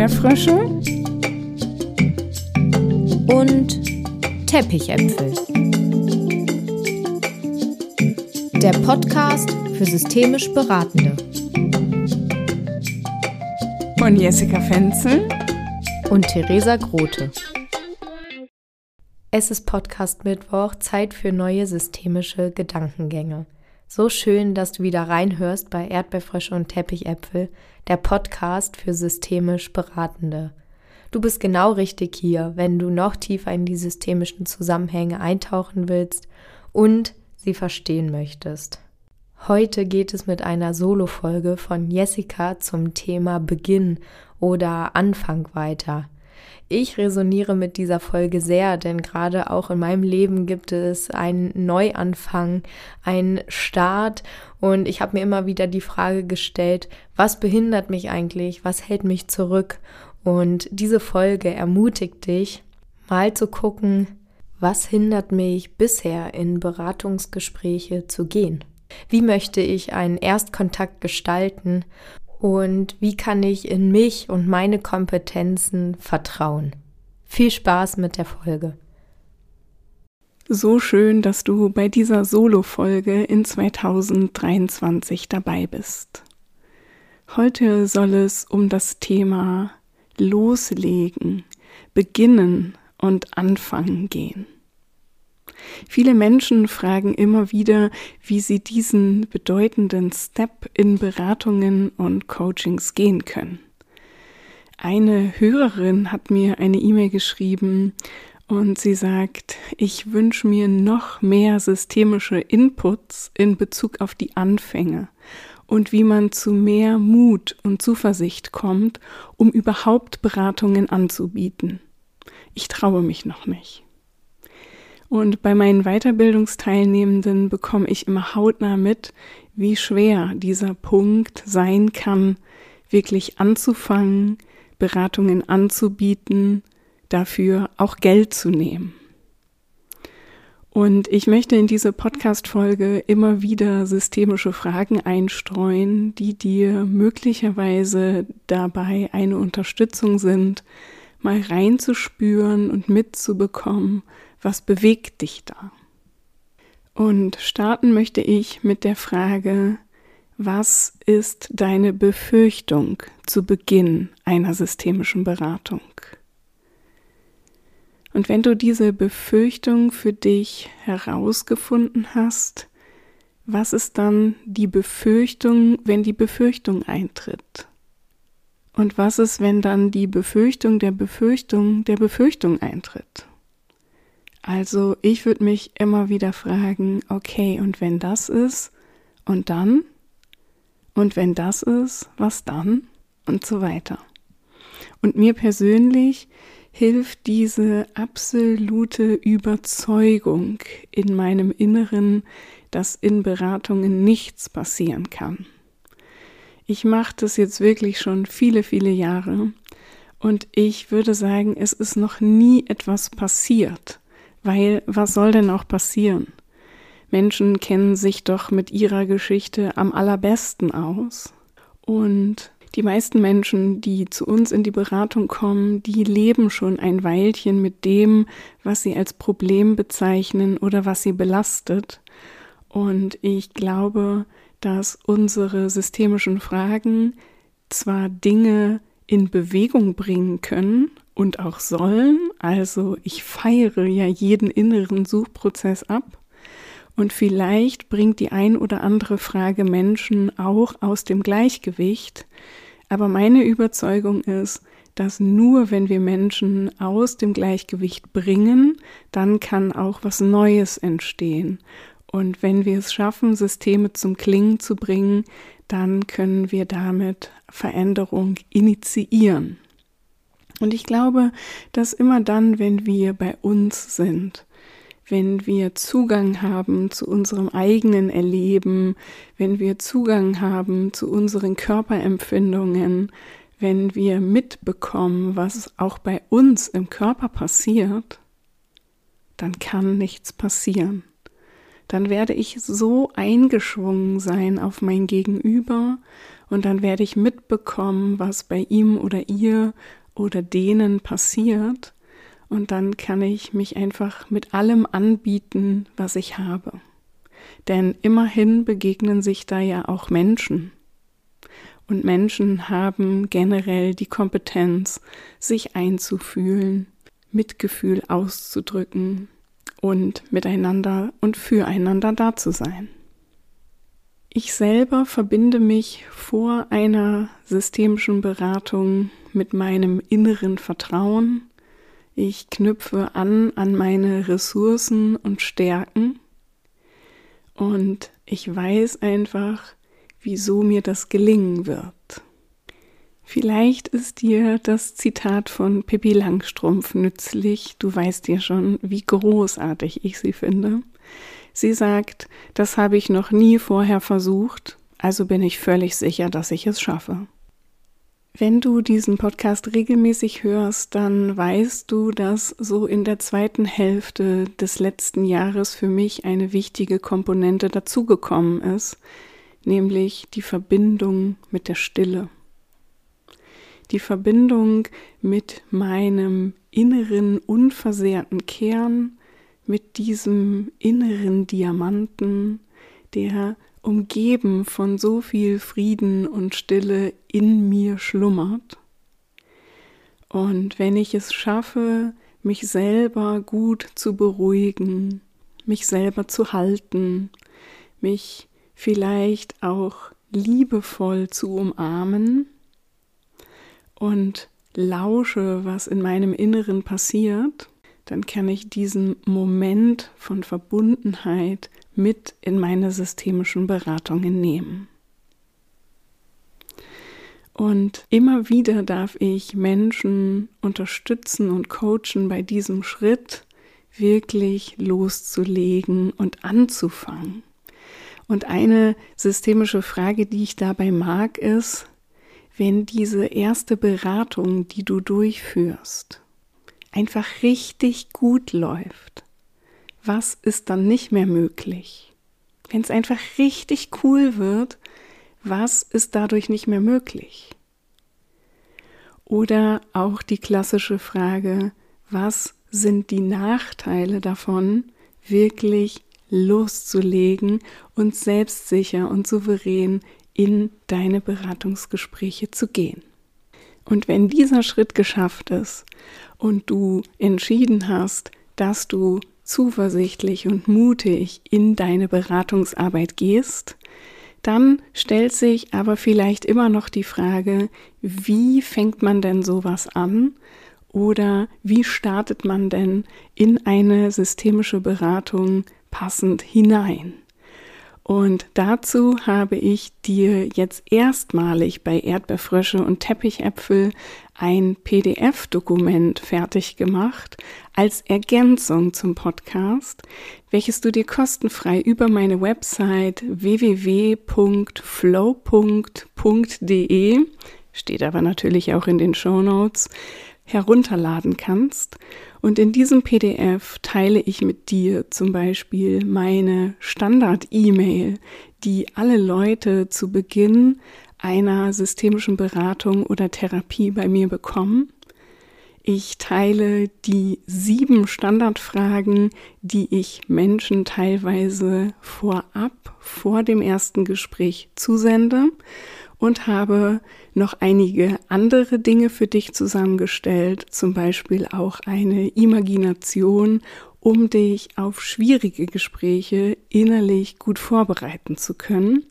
Erdbeerfrösche und Teppichäpfel. Der Podcast für systemisch Beratende. Von Jessica Fenzel und Theresa Grote. Es ist Podcast Mittwoch, Zeit für neue systemische Gedankengänge. So schön, dass du wieder reinhörst bei Erdbeerfrösche und Teppichäpfel, der Podcast für systemisch Beratende. Du bist genau richtig hier, wenn du noch tiefer in die systemischen Zusammenhänge eintauchen willst und sie verstehen möchtest. Heute geht es mit einer Solo-Folge von Jessica zum Thema Beginn oder Anfang weiter. Ich resoniere mit dieser Folge sehr, denn gerade auch in meinem Leben gibt es einen Neuanfang, einen Start und ich habe mir immer wieder die Frage gestellt, was behindert mich eigentlich, was hält mich zurück? Und diese Folge ermutigt dich, mal zu gucken, was hindert mich bisher in Beratungsgespräche zu gehen? Wie möchte ich einen Erstkontakt gestalten und wie kann ich in mich und meine Kompetenzen vertrauen. Viel Spaß mit der Folge. So schön, dass du bei dieser Solo-Folge in 2023 dabei bist. Heute soll es um das Thema Loslegen, Beginnen und Anfangen gehen. Viele Menschen fragen immer wieder, wie sie diesen bedeutenden Step in Beratungen und Coachings gehen können. Eine Hörerin hat mir eine E-Mail geschrieben und sie sagt, ich wünsche mir noch mehr systemische Inputs in Bezug auf die Anfänge und wie man zu mehr Mut und Zuversicht kommt, um überhaupt Beratungen anzubieten. Ich traue mich noch nicht. Und bei meinen Weiterbildungsteilnehmenden bekomme ich immer hautnah mit, wie schwer dieser Punkt sein kann, wirklich anzufangen, Beratungen anzubieten, dafür auch Geld zu nehmen. Und ich möchte in diese Podcast-Folge immer wieder systemische Fragen einstreuen, die dir möglicherweise dabei eine Unterstützung sind, mal reinzuspüren und mitzubekommen, was bewegt dich da? Und starten möchte ich mit der Frage, was ist deine Befürchtung zu Beginn einer systemischen Beratung? Und wenn du diese Befürchtung für dich herausgefunden hast, was ist dann die Befürchtung, wenn die Befürchtung eintritt? Und was ist, wenn dann die Befürchtung der Befürchtung der Befürchtung eintritt? Also ich würde mich immer wieder fragen, okay, und wenn das ist, und dann? Und wenn das ist, was dann? Und so weiter. Und mir persönlich hilft diese absolute Überzeugung in meinem Inneren, dass in Beratungen nichts passieren kann. Ich mache das jetzt wirklich schon viele, viele Jahre und ich würde sagen, es ist noch nie etwas passiert, weil was soll denn auch passieren? Menschen kennen sich doch mit ihrer Geschichte am allerbesten aus. Und die meisten Menschen, die zu uns in die Beratung kommen, die leben schon ein Weilchen mit dem, was sie als Problem bezeichnen oder was sie belastet. Und ich glaube, dass unsere systemischen Fragen zwar Dinge in Bewegung bringen können und auch sollen. Also ich feiere ja jeden inneren Suchprozess ab. Und vielleicht bringt die ein oder andere Frage Menschen auch aus dem Gleichgewicht. Aber meine Überzeugung ist, dass nur wenn wir Menschen aus dem Gleichgewicht bringen, dann kann auch was Neues entstehen. Und wenn wir es schaffen, Systeme zum Klingen zu bringen, dann können wir damit Veränderung initiieren. Und ich glaube, dass immer dann, wenn wir bei uns sind, wenn wir Zugang haben zu unserem eigenen Erleben, wenn wir Zugang haben zu unseren Körperempfindungen, wenn wir mitbekommen, was auch bei uns im Körper passiert, dann kann nichts passieren. dann werde ich so eingeschwungen sein auf mein Gegenüber und dann werde ich mitbekommen, was bei ihm oder ihr oder denen passiert und dann kann ich mich einfach mit allem anbieten, was ich habe. Denn immerhin begegnen sich da ja auch Menschen. Und Menschen haben generell die Kompetenz, sich einzufühlen, Mitgefühl auszudrücken und miteinander und füreinander da zu sein. Ich selber verbinde mich vor einer systemischen Beratung mit meinem inneren Vertrauen. Ich knüpfe an an meine Ressourcen und Stärken und ich weiß einfach, wieso mir das gelingen wird. Vielleicht ist dir das Zitat von Pippi Langstrumpf nützlich. Du weißt ja schon, wie großartig ich sie finde. Sie sagt, das habe ich noch nie vorher versucht, also bin ich völlig sicher, dass ich es schaffe. Wenn du diesen Podcast regelmäßig hörst, dann weißt du, dass so in der zweiten Hälfte des letzten Jahres für mich eine wichtige Komponente dazugekommen ist, nämlich die Verbindung mit der Stille. Die Verbindung mit meinem inneren, unversehrten Kern, mit diesem inneren Diamanten, der umgeben von so viel Frieden und Stille in mir schlummert. Und wenn ich es schaffe, mich selber gut zu beruhigen, mich selber zu halten, mich vielleicht auch liebevoll zu umarmen und lausche, was in meinem Inneren passiert, dann kann ich diesen Moment von Verbundenheit mit in meine systemischen Beratungen nehmen. Und immer wieder darf ich Menschen unterstützen und coachen bei diesem Schritt, wirklich loszulegen und anzufangen. Und eine systemische Frage, die ich dabei mag, ist, wenn diese erste Beratung, die du durchführst, einfach richtig gut läuft, was ist dann nicht mehr möglich? Wenn es einfach richtig cool wird, was ist dadurch nicht mehr möglich? Oder auch die klassische Frage, was sind die Nachteile davon, wirklich loszulegen und selbstsicher und souverän in deine Beratungsgespräche zu gehen. Und wenn dieser Schritt geschafft ist und du entschieden hast, dass du zuversichtlich und mutig in deine Beratungsarbeit gehst, dann stellt sich aber vielleicht immer noch die Frage, wie fängt man denn sowas an oder wie startet man denn in eine systemische Beratung passend hinein? Und dazu habe ich dir jetzt erstmalig bei Erdbeerfrösche und Teppichäpfel ein PDF-Dokument fertig gemacht als Ergänzung zum Podcast, welches du dir kostenfrei über meine Website www.flow.de steht aber natürlich auch in den Show Notes herunterladen kannst. Und in diesem PDF teile ich mit dir zum Beispiel meine Standard-E-Mail, die alle Leute zu Beginn einer systemischen Beratung oder Therapie bei mir bekommen. Ich teile die sieben Standardfragen, die ich Menschen teilweise vorab, vor dem ersten Gespräch zusende und habe noch einige andere Dinge für dich zusammengestellt, zum Beispiel auch eine Imagination, um dich auf schwierige Gespräche innerlich gut vorbereiten zu können.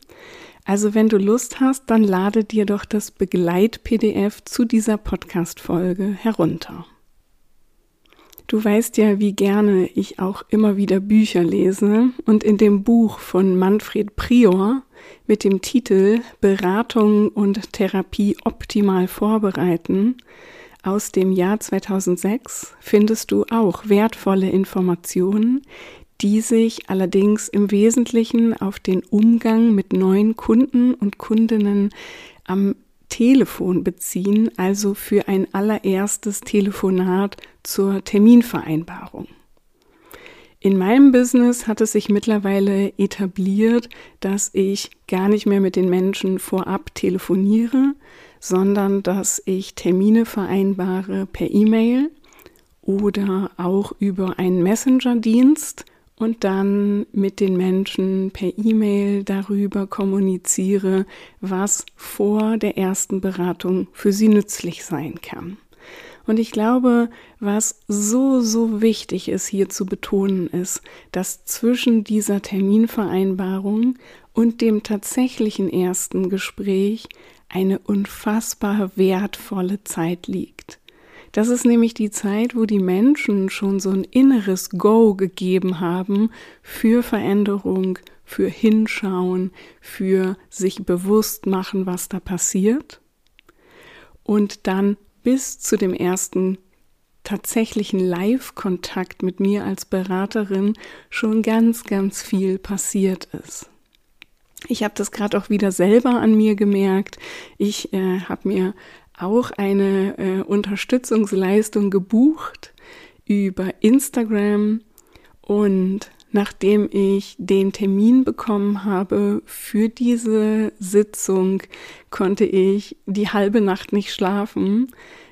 Also wenn du Lust hast, dann lade dir doch das Begleit-PDF zu dieser Podcast-Folge herunter. Du weißt ja, wie gerne ich auch immer wieder Bücher lese und in dem Buch von Manfred Prior mit dem Titel Beratung und Therapie optimal vorbereiten aus dem Jahr 2006 findest du auch wertvolle Informationen, die sich allerdings im Wesentlichen auf den Umgang mit neuen Kunden und Kundinnen am Telefon beziehen, also für ein allererstes Telefonat zur Terminvereinbarung. In meinem Business hat es sich mittlerweile etabliert, dass ich gar nicht mehr mit den Menschen vorab telefoniere, sondern dass ich Termine vereinbare per E-Mail oder auch über einen Messenger-Dienst und dann mit den Menschen per E-Mail darüber kommuniziere, was vor der ersten Beratung für sie nützlich sein kann. Und ich glaube, was so, so wichtig ist hier zu betonen ist, dass zwischen dieser Terminvereinbarung und dem tatsächlichen ersten Gespräch eine unfassbar wertvolle Zeit liegt. Das ist nämlich die Zeit, wo die Menschen schon so ein inneres Go gegeben haben für Veränderung, für Hinschauen, für sich bewusst machen, was da passiert. Und dann bis zu dem ersten tatsächlichen Live-Kontakt mit mir als Beraterin schon ganz, ganz viel passiert ist. Ich habe das gerade auch wieder selber an mir gemerkt. Ich äh, habe mir auch eine äh, Unterstützungsleistung gebucht über Instagram und nachdem ich den Termin bekommen habe für diese Sitzung, konnte ich die halbe Nacht nicht schlafen,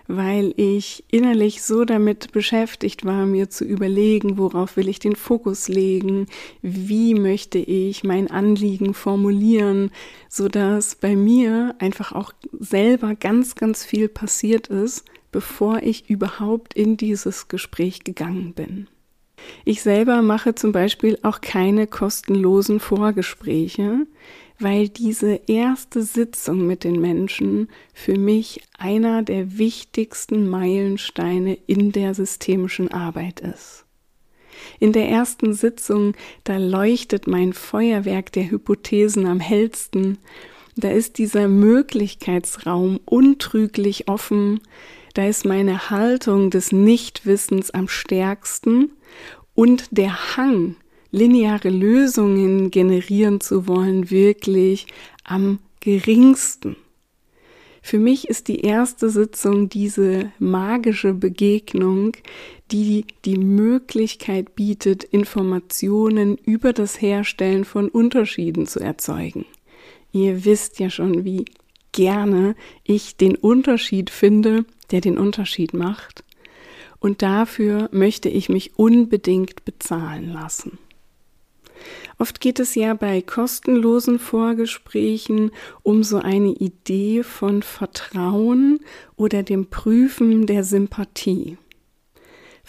weil ich innerlich so damit beschäftigt war, mir zu überlegen, worauf will ich den Fokus legen, wie möchte ich mein Anliegen formulieren, so dass bei mir einfach auch selber ganz, ganz viel passiert ist, bevor ich überhaupt in dieses Gespräch gegangen bin. Ich selber mache zum Beispiel auch keine kostenlosen Vorgespräche, weil diese erste Sitzung mit den Menschen für mich einer der wichtigsten Meilensteine in der systemischen Arbeit ist. In der ersten Sitzung, da leuchtet mein Feuerwerk der Hypothesen am hellsten, da ist dieser Möglichkeitsraum untrüglich offen, da ist meine Haltung des Nichtwissens am stärksten und der Hang, lineare Lösungen generieren zu wollen, wirklich am geringsten. Für mich ist die erste Sitzung diese magische Begegnung, die die Möglichkeit bietet, Informationen über das Herstellen von Unterschieden zu erzeugen. Ihr wisst ja schon, wie gerne ich den Unterschied finde, der den Unterschied macht. Und dafür möchte ich mich unbedingt bezahlen lassen. Oft geht es ja bei kostenlosen Vorgesprächen um so eine Idee von Vertrauen oder dem Prüfen der Sympathie.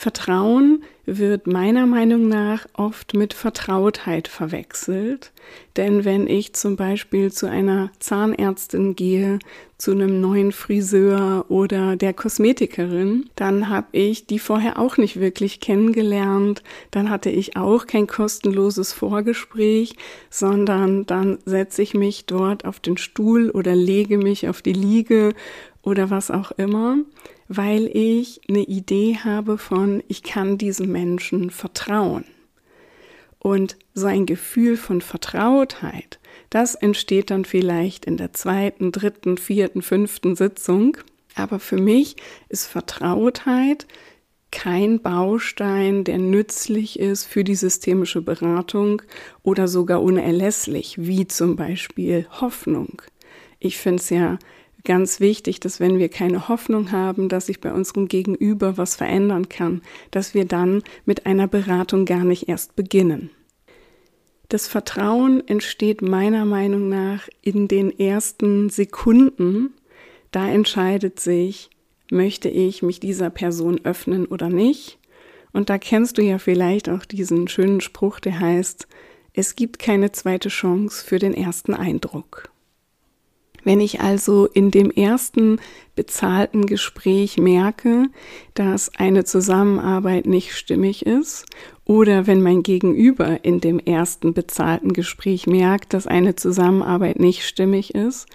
Vertrauen wird meiner Meinung nach oft mit Vertrautheit verwechselt. Denn wenn ich zum Beispiel zu einer Zahnärztin gehe, zu einem neuen Friseur oder der Kosmetikerin, dann habe ich die vorher auch nicht wirklich kennengelernt. Dann hatte ich auch kein kostenloses Vorgespräch, sondern dann setze ich mich dort auf den Stuhl oder lege mich auf die Liege oder was auch immer weil ich eine Idee habe von, ich kann diesem Menschen vertrauen. Und so ein Gefühl von Vertrautheit, das entsteht dann vielleicht in der zweiten, dritten, vierten, fünften Sitzung. Aber für mich ist Vertrautheit kein Baustein, der nützlich ist für die systemische Beratung oder sogar unerlässlich, wie zum Beispiel Hoffnung. Ich finde es ja ganz wichtig, dass wenn wir keine Hoffnung haben, dass sich bei unserem Gegenüber was verändern kann, dass wir dann mit einer Beratung gar nicht erst beginnen. Das Vertrauen entsteht meiner Meinung nach in den ersten Sekunden. Da entscheidet sich, möchte ich mich dieser Person öffnen oder nicht. Und da kennst du ja vielleicht auch diesen schönen Spruch, der heißt, es gibt keine zweite Chance für den ersten Eindruck. Wenn ich also in dem ersten bezahlten Gespräch merke, dass eine Zusammenarbeit nicht stimmig ist, oder wenn mein Gegenüber in dem ersten bezahlten Gespräch merkt, dass eine Zusammenarbeit nicht stimmig ist,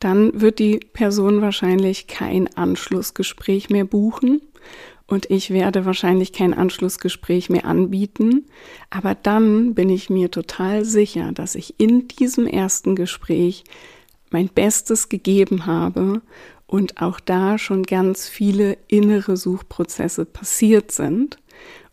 dann wird die Person wahrscheinlich kein Anschlussgespräch mehr buchen und ich werde wahrscheinlich kein Anschlussgespräch mehr anbieten. Aber dann bin ich mir total sicher, dass ich in diesem ersten Gespräch mein Bestes gegeben habe und auch da schon ganz viele innere Suchprozesse passiert sind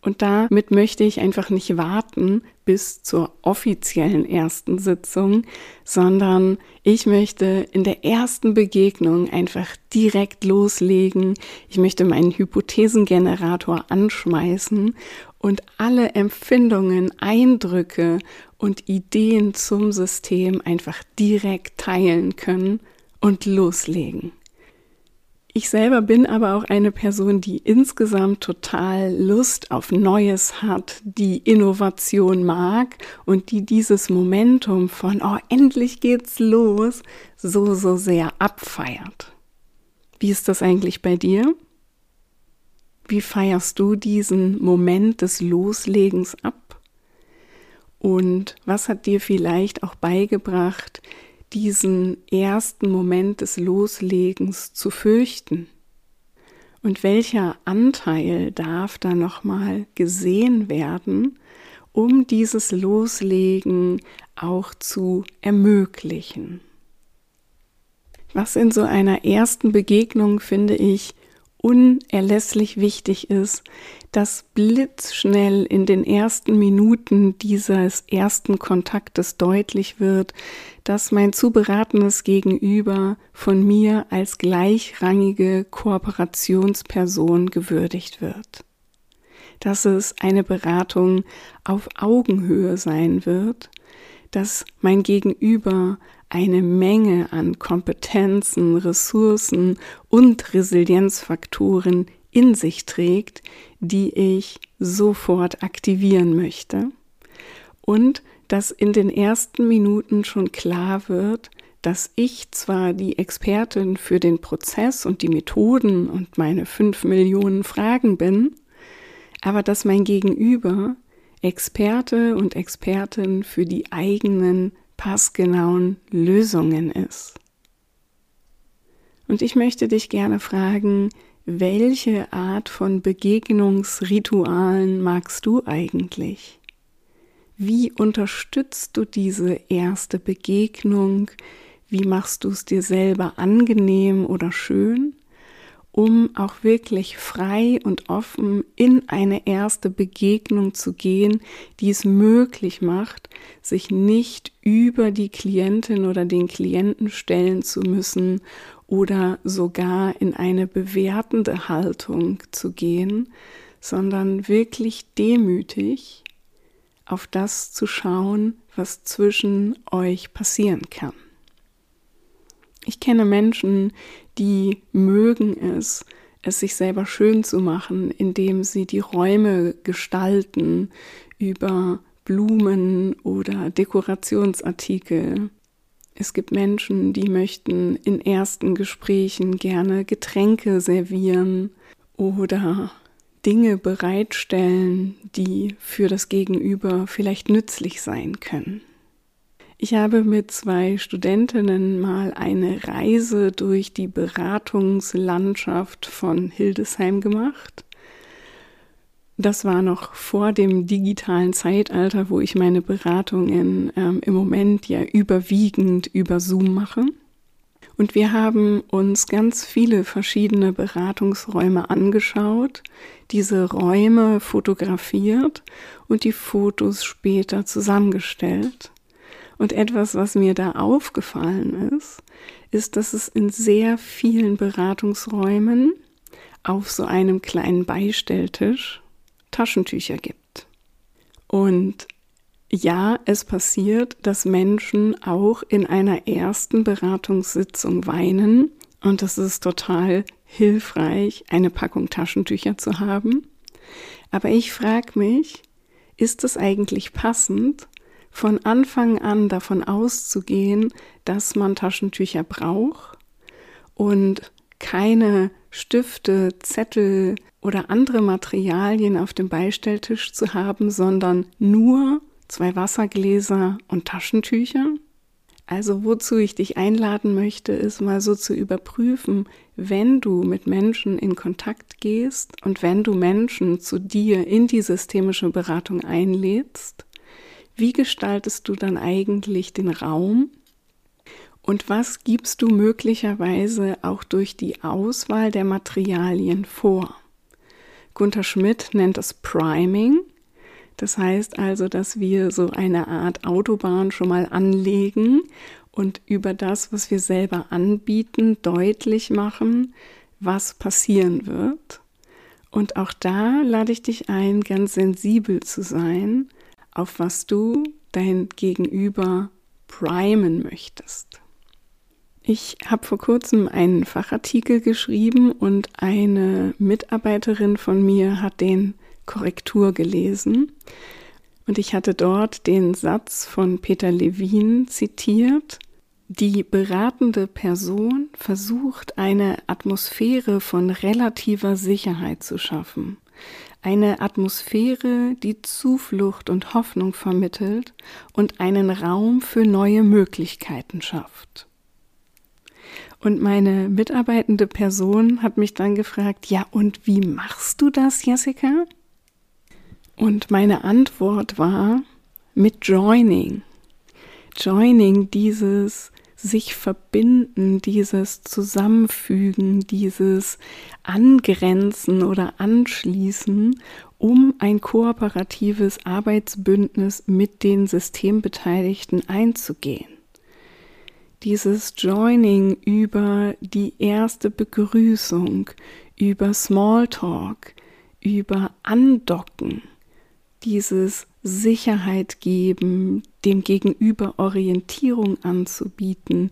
Und damit möchte ich einfach nicht warten bis zur offiziellen ersten Sitzung, sondern ich möchte in der ersten Begegnung einfach direkt loslegen. Ich möchte meinen Hypothesengenerator anschmeißen und alle Empfindungen, Eindrücke und Ideen zum System einfach direkt teilen können und loslegen. Ich selber bin aber auch eine Person, die insgesamt total Lust auf Neues hat, die Innovation mag und die dieses Momentum von, oh, endlich geht's los, so, so sehr abfeiert. Wie ist das eigentlich bei dir? Wie feierst du diesen Moment des Loslegens ab? Und was hat dir vielleicht auch beigebracht, diesen ersten Moment des Loslegens zu fürchten? Und welcher Anteil darf da nochmal gesehen werden, um dieses Loslegen auch zu ermöglichen? Was in so einer ersten Begegnung, finde ich, unerlässlich wichtig ist, dass blitzschnell in den ersten Minuten dieses ersten Kontaktes deutlich wird, dass mein zu beratenes Gegenüber von mir als gleichrangige Kooperationsperson gewürdigt wird. Dass es eine Beratung auf Augenhöhe sein wird, dass mein Gegenüber eine Menge an Kompetenzen, Ressourcen und Resilienzfaktoren in sich trägt, die ich sofort aktivieren möchte. Und dass in den ersten Minuten schon klar wird, dass ich zwar die Expertin für den Prozess und die Methoden und meine fünf Millionen Fragen bin, aber dass mein Gegenüber Experte und Expertin für die eigenen passgenauen Lösungen ist. Und ich möchte dich gerne fragen, welche Art von Begegnungsritualen magst du eigentlich? Wie unterstützt du diese erste Begegnung? Wie machst du es dir selber angenehm oder schön? um auch wirklich frei und offen in eine erste Begegnung zu gehen, die es möglich macht, sich nicht über die Klientin oder den Klienten stellen zu müssen oder sogar in eine bewertende Haltung zu gehen, sondern wirklich demütig auf das zu schauen, was zwischen euch passieren kann. Ich kenne Menschen, die mögen es, es sich selber schön zu machen, indem sie die Räume gestalten über Blumen oder Dekorationsartikel. Es gibt Menschen, die möchten in ersten Gesprächen gerne Getränke servieren oder Dinge bereitstellen, die für das Gegenüber vielleicht nützlich sein können. Ich habe mit zwei Studentinnen mal eine Reise durch die Beratungslandschaft von Hildesheim gemacht. Das war noch vor dem digitalen Zeitalter, wo ich meine Beratungen ähm, im Moment ja überwiegend über Zoom mache. Und wir haben uns ganz viele verschiedene Beratungsräume angeschaut, diese Räume fotografiert und die Fotos später zusammengestellt. Und etwas, was mir da aufgefallen ist, ist, dass es in sehr vielen Beratungsräumen auf so einem kleinen Beistelltisch Taschentücher gibt. Und ja, es passiert, dass Menschen auch in einer ersten Beratungssitzung weinen und es ist total hilfreich, eine Packung Taschentücher zu haben. Aber ich frage mich, ist es eigentlich passend, von Anfang an davon auszugehen, dass man Taschentücher braucht und keine Stifte, Zettel oder andere Materialien auf dem Beistelltisch zu haben, sondern nur zwei Wassergläser und Taschentücher? Also wozu ich dich einladen möchte, ist mal so zu überprüfen, wenn du mit Menschen in Kontakt gehst und wenn du Menschen zu dir in die systemische Beratung einlädst, wie gestaltest du dann eigentlich den Raum? Und was gibst du möglicherweise auch durch die Auswahl der Materialien vor? Gunther Schmidt nennt es Priming. Das heißt also, dass wir so eine Art Autobahn schon mal anlegen und über das, was wir selber anbieten, deutlich machen, was passieren wird. Und auch da lade ich dich ein, ganz sensibel zu sein, auf was du dein Gegenüber primen möchtest. Ich habe vor kurzem einen Fachartikel geschrieben und eine Mitarbeiterin von mir hat den Korrektur gelesen. Und ich hatte dort den Satz von Peter Levin zitiert. Die beratende Person versucht eine Atmosphäre von relativer Sicherheit zu schaffen. Eine Atmosphäre, die Zuflucht und Hoffnung vermittelt und einen Raum für neue Möglichkeiten schafft. Und meine mitarbeitende Person hat mich dann gefragt, ja, und wie machst du das, Jessica? Und meine Antwort war mit Joining. Joining, dieses sich verbinden, dieses Zusammenfügen, dieses Angrenzen oder Anschließen, um ein kooperatives Arbeitsbündnis mit den Systembeteiligten einzugehen dieses Joining über die erste Begrüßung, über Smalltalk, über Andocken, dieses Sicherheit geben, dem Gegenüber Orientierung anzubieten,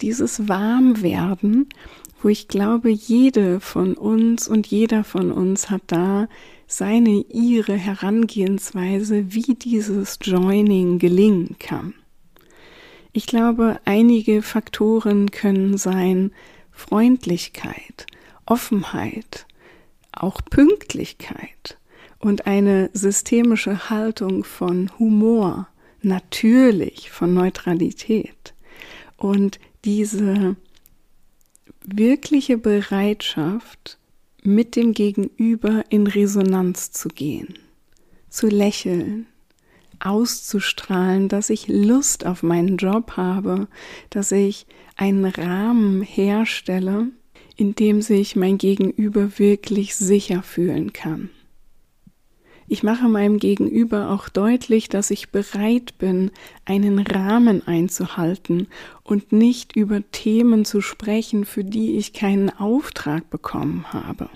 dieses Warmwerden, wo ich glaube, jede von uns und jeder von uns hat da seine, ihre Herangehensweise, wie dieses Joining gelingen kann. Ich glaube, einige Faktoren können sein Freundlichkeit, Offenheit, auch Pünktlichkeit und eine systemische Haltung von Humor, natürlich von Neutralität. Und diese wirkliche Bereitschaft, mit dem Gegenüber in Resonanz zu gehen, zu lächeln, auszustrahlen, dass ich Lust auf meinen Job habe, dass ich einen Rahmen herstelle, in dem sich mein Gegenüber wirklich sicher fühlen kann. Ich mache meinem Gegenüber auch deutlich, dass ich bereit bin, einen Rahmen einzuhalten und nicht über Themen zu sprechen, für die ich keinen Auftrag bekommen habe.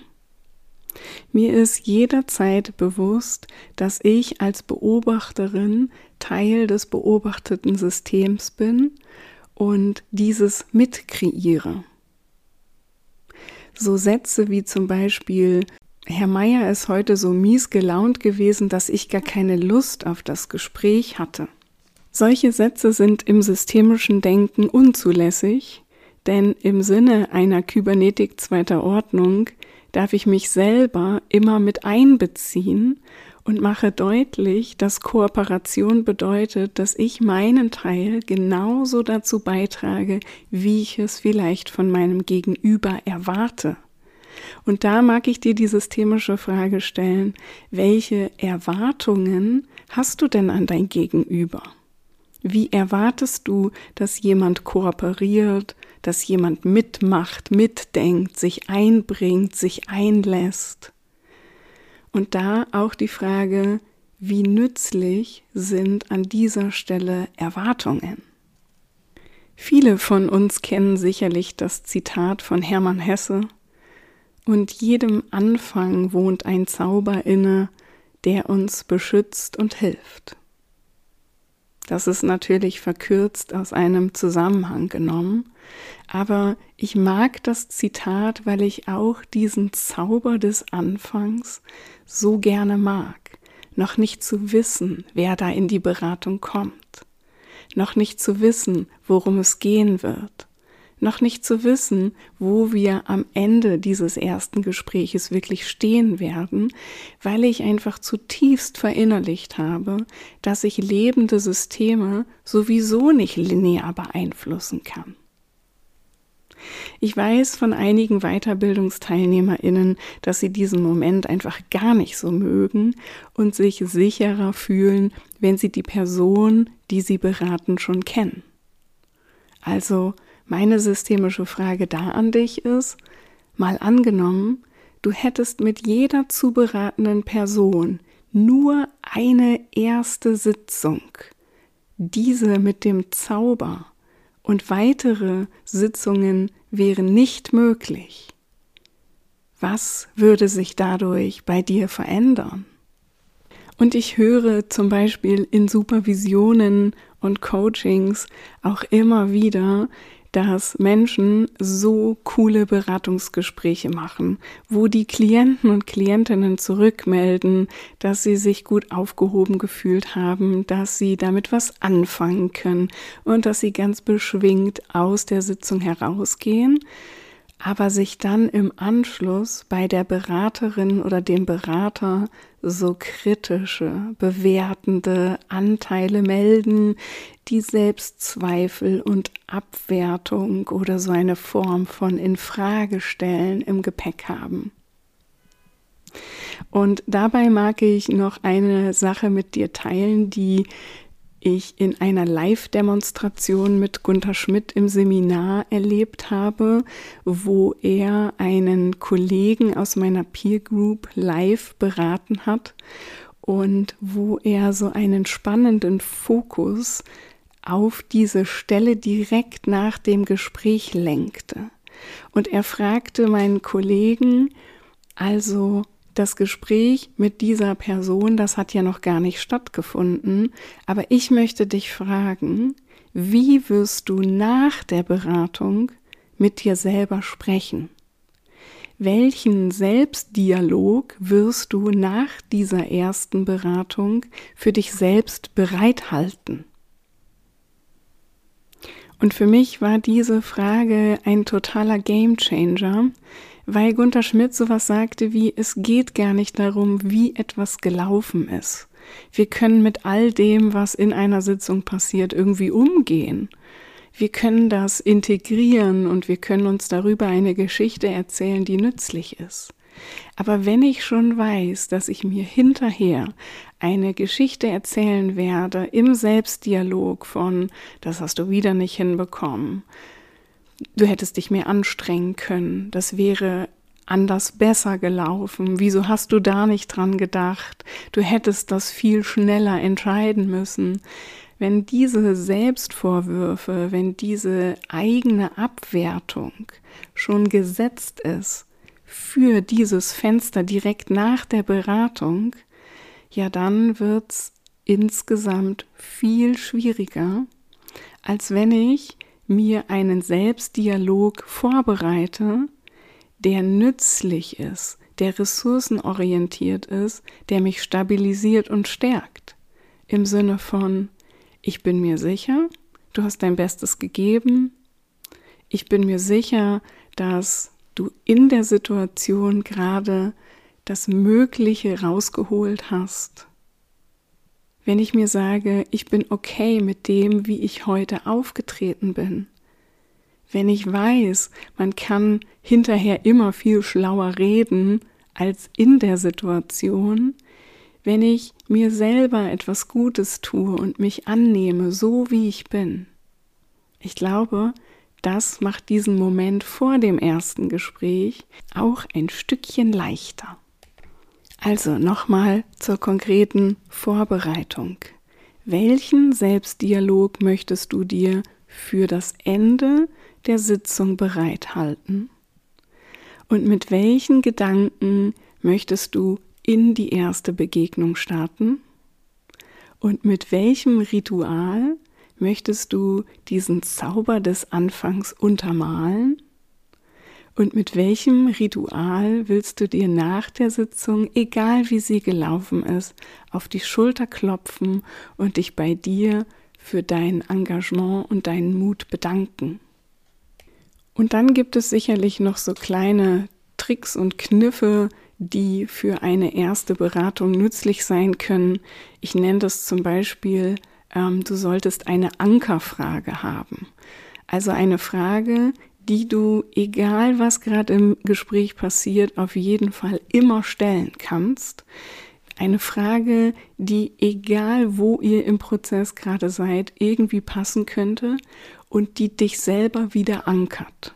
Mir ist jederzeit bewusst, dass ich als Beobachterin Teil des beobachteten Systems bin und dieses mitkreiere. So Sätze wie zum Beispiel, Herr Meier ist heute so mies gelaunt gewesen, dass ich gar keine Lust auf das Gespräch hatte. Solche Sätze sind im systemischen Denken unzulässig, denn im Sinne einer Kybernetik zweiter Ordnung darf ich mich selber immer mit einbeziehen und mache deutlich, dass Kooperation bedeutet, dass ich meinen Teil genauso dazu beitrage, wie ich es vielleicht von meinem Gegenüber erwarte. Und da mag ich dir die systemische Frage stellen, welche Erwartungen hast du denn an dein Gegenüber? Wie erwartest du, dass jemand kooperiert, dass jemand mitmacht, mitdenkt, sich einbringt, sich einlässt. Und da auch die Frage, wie nützlich sind an dieser Stelle Erwartungen? Viele von uns kennen sicherlich das Zitat von Hermann Hesse, und jedem Anfang wohnt ein Zauber inne, der uns beschützt und hilft. Das ist natürlich verkürzt aus einem Zusammenhang genommen, aber ich mag das Zitat, weil ich auch diesen Zauber des Anfangs so gerne mag, noch nicht zu wissen, wer da in die Beratung kommt, noch nicht zu wissen, worum es gehen wird, noch nicht zu wissen, wo wir am Ende dieses ersten Gespräches wirklich stehen werden, weil ich einfach zutiefst verinnerlicht habe, dass ich lebende Systeme sowieso nicht linear beeinflussen kann. Ich weiß von einigen Weiterbildungsteilnehmerinnen, dass sie diesen Moment einfach gar nicht so mögen und sich sicherer fühlen, wenn sie die Person, die sie beraten, schon kennen. Also meine systemische Frage da an dich ist, mal angenommen, du hättest mit jeder zu beratenden Person nur eine erste Sitzung, diese mit dem Zauber, und weitere Sitzungen wären nicht möglich. Was würde sich dadurch bei dir verändern? Und ich höre zum Beispiel in Supervisionen und Coachings auch immer wieder, dass Menschen so coole Beratungsgespräche machen, wo die Klienten und Klientinnen zurückmelden, dass sie sich gut aufgehoben gefühlt haben, dass sie damit was anfangen können und dass sie ganz beschwingt aus der Sitzung herausgehen aber sich dann im Anschluss bei der Beraterin oder dem Berater so kritische, bewertende Anteile melden, die Selbstzweifel und Abwertung oder so eine Form von Infragestellen im Gepäck haben. Und dabei mag ich noch eine Sache mit dir teilen, die ich in einer Live-Demonstration mit Gunther Schmidt im Seminar erlebt habe, wo er einen Kollegen aus meiner Peer Group live beraten hat und wo er so einen spannenden Fokus auf diese Stelle direkt nach dem Gespräch lenkte. Und er fragte meinen Kollegen, also das Gespräch mit dieser Person, das hat ja noch gar nicht stattgefunden, aber ich möchte dich fragen, wie wirst du nach der Beratung mit dir selber sprechen? Welchen Selbstdialog wirst du nach dieser ersten Beratung für dich selbst bereithalten? Und für mich war diese Frage ein totaler Gamechanger, weil Gunther Schmidt sowas sagte wie, es geht gar nicht darum, wie etwas gelaufen ist. Wir können mit all dem, was in einer Sitzung passiert, irgendwie umgehen. Wir können das integrieren und wir können uns darüber eine Geschichte erzählen, die nützlich ist. Aber wenn ich schon weiß, dass ich mir hinterher eine Geschichte erzählen werde im Selbstdialog von, das hast du wieder nicht hinbekommen, du hättest dich mehr anstrengen können, das wäre anders besser gelaufen, wieso hast du da nicht dran gedacht, du hättest das viel schneller entscheiden müssen. Wenn diese Selbstvorwürfe, wenn diese eigene Abwertung schon gesetzt ist für dieses Fenster direkt nach der Beratung, ja dann wird's insgesamt viel schwieriger, als wenn ich mir einen Selbstdialog vorbereite, der nützlich ist, der ressourcenorientiert ist, der mich stabilisiert und stärkt. Im Sinne von, ich bin mir sicher, du hast dein Bestes gegeben, ich bin mir sicher, dass du in der Situation gerade das Mögliche rausgeholt hast wenn ich mir sage, ich bin okay mit dem, wie ich heute aufgetreten bin. Wenn ich weiß, man kann hinterher immer viel schlauer reden als in der Situation, wenn ich mir selber etwas Gutes tue und mich annehme, so wie ich bin. Ich glaube, das macht diesen Moment vor dem ersten Gespräch auch ein Stückchen leichter. Also nochmal zur konkreten Vorbereitung. Welchen Selbstdialog möchtest du dir für das Ende der Sitzung bereithalten? Und mit welchen Gedanken möchtest du in die erste Begegnung starten? Und mit welchem Ritual möchtest du diesen Zauber des Anfangs untermalen? Und mit welchem Ritual willst du dir nach der Sitzung, egal wie sie gelaufen ist, auf die Schulter klopfen und dich bei dir für dein Engagement und deinen Mut bedanken? Und dann gibt es sicherlich noch so kleine Tricks und Kniffe, die für eine erste Beratung nützlich sein können. Ich nenne das zum Beispiel, ähm, du solltest eine Ankerfrage haben. Also eine Frage, die du, egal was gerade im Gespräch passiert, auf jeden Fall immer stellen kannst. Eine Frage, die, egal wo ihr im Prozess gerade seid, irgendwie passen könnte und die dich selber wieder ankert.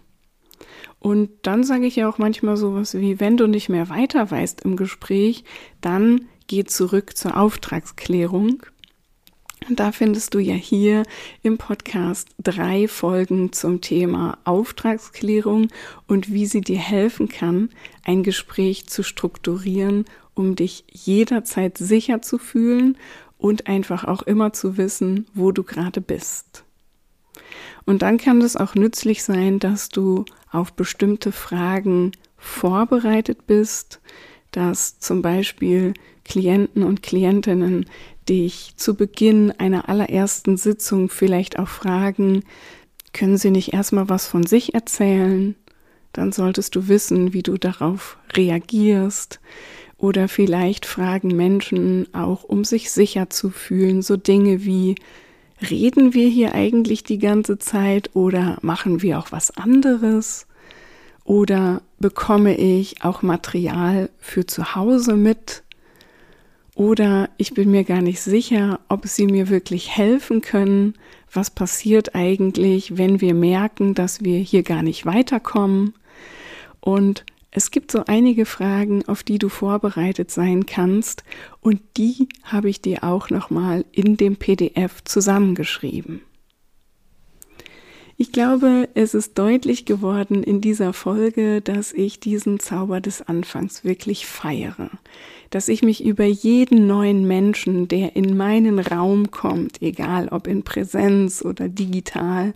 Und dann sage ich ja auch manchmal sowas wie, wenn du nicht mehr weiter weißt im Gespräch, dann geh zurück zur Auftragsklärung. Da findest du ja hier im Podcast drei Folgen zum Thema Auftragsklärung und wie sie dir helfen kann, ein Gespräch zu strukturieren, um dich jederzeit sicher zu fühlen und einfach auch immer zu wissen, wo du gerade bist. Und dann kann es auch nützlich sein, dass du auf bestimmte Fragen vorbereitet bist, dass zum Beispiel Klienten und Klientinnen dich zu Beginn einer allerersten Sitzung vielleicht auch fragen, können sie nicht erstmal was von sich erzählen? Dann solltest du wissen, wie du darauf reagierst. Oder vielleicht fragen Menschen auch, um sich sicher zu fühlen, so Dinge wie, reden wir hier eigentlich die ganze Zeit oder machen wir auch was anderes? Oder bekomme ich auch Material für zu Hause mit? Oder ich bin mir gar nicht sicher, ob sie mir wirklich helfen können. Was passiert eigentlich, wenn wir merken, dass wir hier gar nicht weiterkommen? Und es gibt so einige Fragen, auf die du vorbereitet sein kannst und die habe ich dir auch nochmal in dem PDF zusammengeschrieben. Ich glaube, es ist deutlich geworden in dieser Folge, dass ich diesen Zauber des Anfangs wirklich feiere, dass ich mich über jeden neuen Menschen, der in meinen Raum kommt, egal ob in Präsenz oder digital,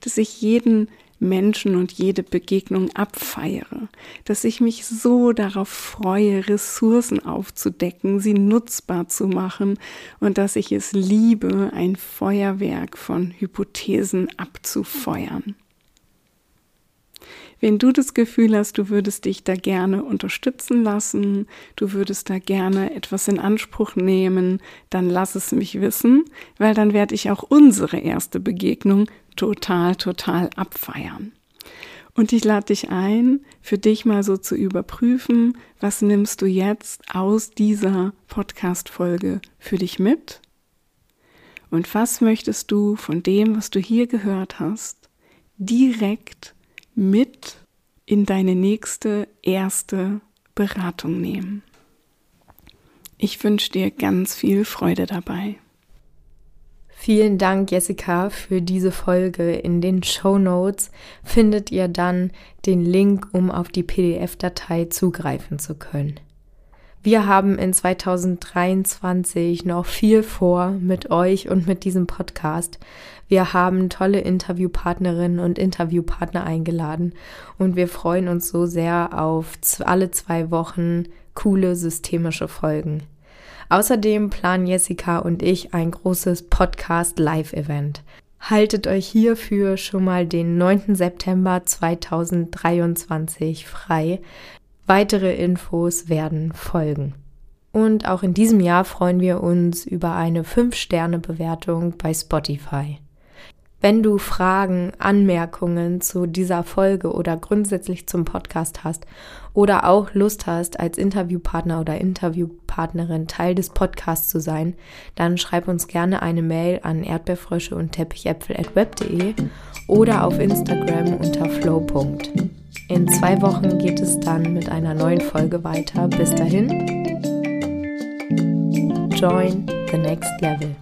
dass ich jeden Menschen und jede Begegnung abfeiere, dass ich mich so darauf freue, Ressourcen aufzudecken, sie nutzbar zu machen und dass ich es liebe, ein Feuerwerk von Hypothesen abzufeuern. Wenn du das Gefühl hast, du würdest dich da gerne unterstützen lassen, du würdest da gerne etwas in Anspruch nehmen, dann lass es mich wissen, weil dann werde ich auch unsere erste Begegnung total, total abfeiern. Und ich lade dich ein, für dich mal so zu überprüfen, was nimmst du jetzt aus dieser Podcast-Folge für dich mit? Und was möchtest du von dem, was du hier gehört hast, direkt mit in deine nächste, erste Beratung nehmen? Ich wünsche dir ganz viel Freude dabei. Vielen Dank, Jessica, für diese Folge. In den Show Notes findet ihr dann den Link, um auf die PDF-Datei zugreifen zu können. Wir haben in 2023 noch viel vor mit euch und mit diesem Podcast. Wir haben tolle Interviewpartnerinnen und Interviewpartner eingeladen und wir freuen uns so sehr auf alle zwei Wochen coole systemische Folgen. Außerdem planen Jessica und ich ein großes Podcast-Live-Event. Haltet euch hierfür schon mal den 9. September 2023 frei. Weitere Infos werden folgen. Und auch in diesem Jahr freuen wir uns über eine 5-Sterne-Bewertung bei Spotify. Wenn du Fragen, Anmerkungen zu dieser Folge oder grundsätzlich zum Podcast hast oder auch Lust hast, als Interviewpartner oder Interviewpartnerin Teil des Podcasts zu sein, dann schreib uns gerne eine Mail an erdbeerfrösche und teppichäpfel.web.de oder auf Instagram unter flow. In zwei Wochen geht es dann mit einer neuen Folge weiter. Bis dahin, join the next level.